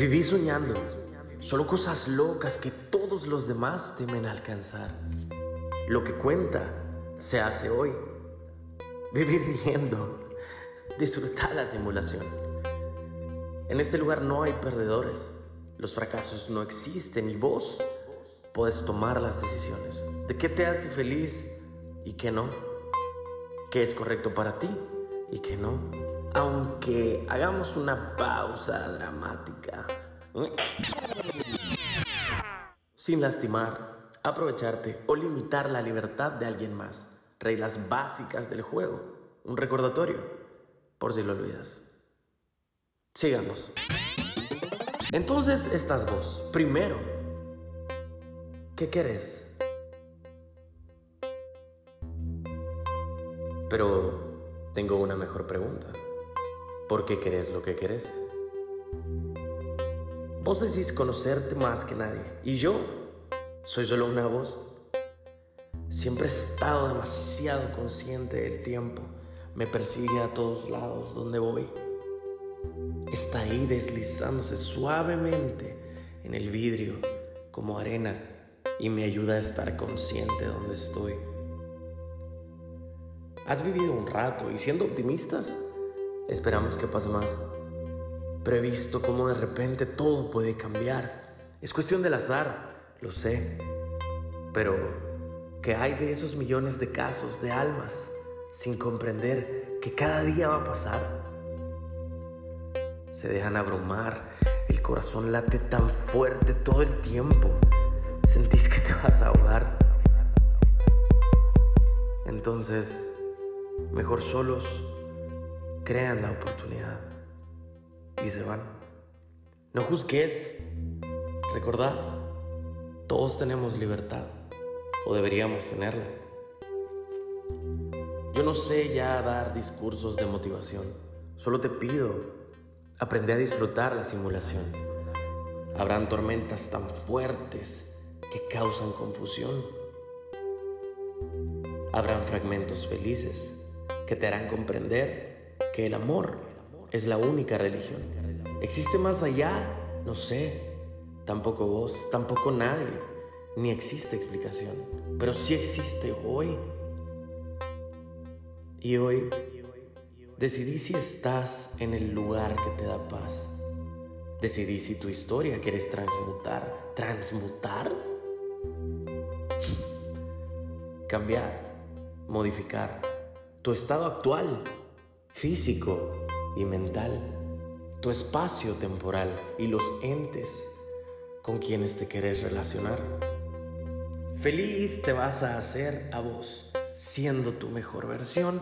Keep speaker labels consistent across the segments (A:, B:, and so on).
A: Viví soñando, solo cosas locas que todos los demás temen alcanzar. Lo que cuenta se hace hoy. Vivir riendo, disfrutar la simulación. En este lugar no hay perdedores, los fracasos no existen y vos puedes tomar las decisiones de qué te hace feliz y qué no, qué es correcto para ti y qué no aunque hagamos una pausa dramática. Sin lastimar, aprovecharte o limitar la libertad de alguien más. Reglas básicas del juego. Un recordatorio, por si lo olvidas. Sigamos. Entonces estás vos. Primero, ¿qué querés? Pero tengo una mejor pregunta. ¿Por qué querés lo que querés. Vos decís conocerte más que nadie. Y yo soy solo una voz. Siempre he estado demasiado consciente del tiempo. Me persigue a todos lados donde voy. Está ahí deslizándose suavemente en el vidrio como arena y me ayuda a estar consciente de donde estoy. Has vivido un rato y siendo optimistas, esperamos que pase más. Pero he visto cómo de repente todo puede cambiar. Es cuestión del azar, lo sé. Pero, ¿qué hay de esos millones de casos de almas sin comprender que cada día va a pasar? Se dejan abrumar, el corazón late tan fuerte todo el tiempo. Sentís que te vas a ahogar. Entonces, mejor solos crean la oportunidad y se van. No juzgues. Recordad, todos tenemos libertad o deberíamos tenerla. Yo no sé ya dar discursos de motivación. Solo te pido, aprende a disfrutar la simulación. Habrán tormentas tan fuertes que causan confusión. Habrán fragmentos felices que te harán comprender que el amor es la única religión. ¿Existe más allá? No sé. Tampoco vos, tampoco nadie. Ni existe explicación. Pero sí existe hoy. Y hoy decidí si estás en el lugar que te da paz. Decidí si tu historia quieres transmutar. ¿Transmutar? Cambiar, modificar tu estado actual físico y mental, tu espacio temporal y los entes con quienes te querés relacionar. Feliz te vas a hacer a vos, siendo tu mejor versión,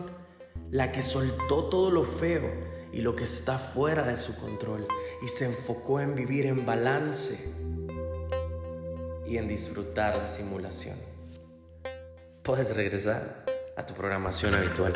A: la que soltó todo lo feo y lo que está fuera de su control y se enfocó en vivir en balance y en disfrutar la simulación. Puedes regresar a tu programación habitual.